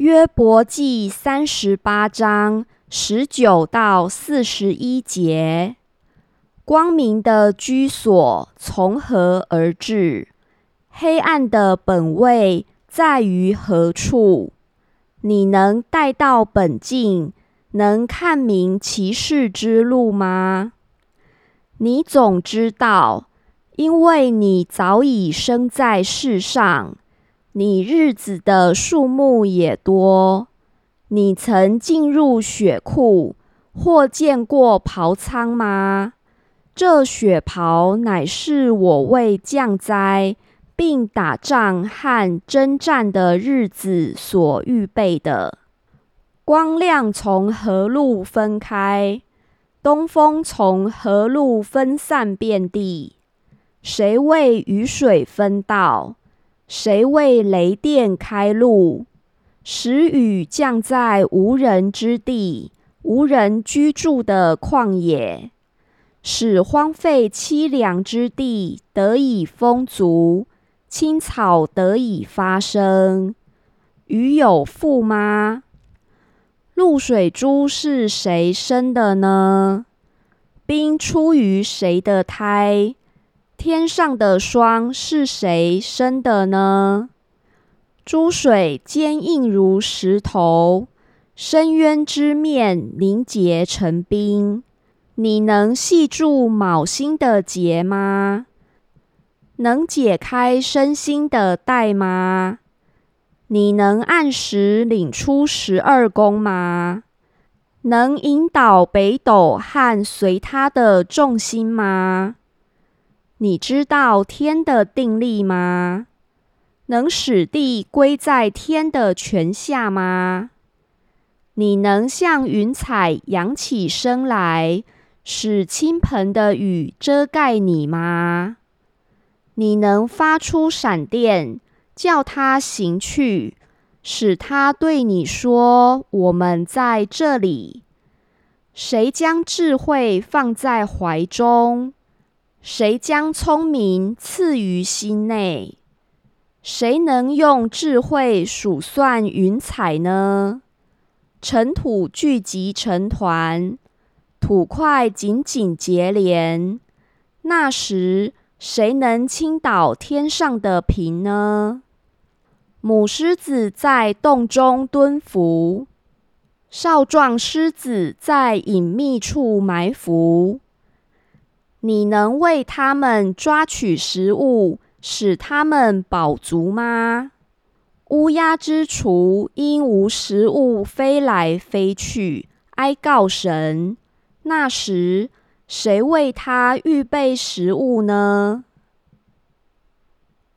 约伯记三十八章十九到四十一节：光明的居所从何而至？黑暗的本位在于何处？你能带到本境，能看明其事之路吗？你总知道，因为你早已生在世上，你日子的数目也多。你曾进入雪库，或见过袍仓吗？这雪袍乃是我为降灾，并打仗和征战的日子所预备的。光亮从何路分开？东风从何路分散遍地？谁为雨水分道？谁为雷电开路？使雨降在无人之地、无人居住的旷野，使荒废凄凉之地得以丰足，青草得以发生。雨有父吗？露水珠是谁生的呢？冰出于谁的胎？天上的霜是谁生的呢？珠水坚硬如石头，深渊之面凝结成冰。你能系住卯星的结吗？能解开身心的带吗？你能按时领出十二宫吗？能引导北斗和随他的众星吗？你知道天的定力吗？能使地归在天的权下吗？你能像云彩扬起身来，使倾盆的雨遮盖你吗？你能发出闪电？叫它行去，使它对你说：“我们在这里。”谁将智慧放在怀中？谁将聪明赐于心内？谁能用智慧数算云彩呢？尘土聚集成团，土块紧紧结连。那时，谁能倾倒天上的平呢？母狮子在洞中蹲伏，少壮狮子在隐秘处埋伏。你能为他们抓取食物，使他们饱足吗？乌鸦之雏因无食物飞来飞去，哀告神。那时，谁为他预备食物呢？